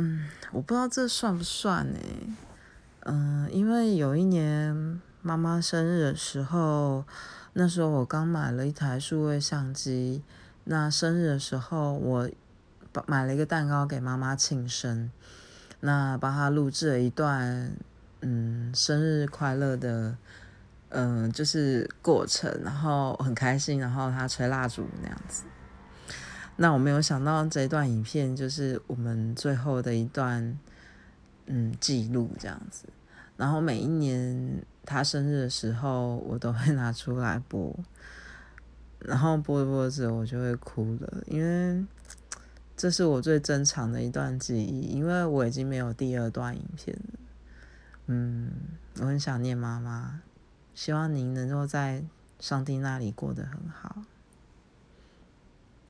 嗯，我不知道这算不算呢？嗯，因为有一年妈妈生日的时候，那时候我刚买了一台数位相机，那生日的时候我买了一个蛋糕给妈妈庆生，那帮她录制了一段嗯生日快乐的嗯就是过程，然后很开心，然后她吹蜡烛那样子。那我没有想到这一段影片就是我们最后的一段，嗯，记录这样子。然后每一年他生日的时候，我都会拿出来播，然后播着播着我就会哭了，因为这是我最珍藏的一段记忆，因为我已经没有第二段影片了。嗯，我很想念妈妈，希望您能够在上帝那里过得很好。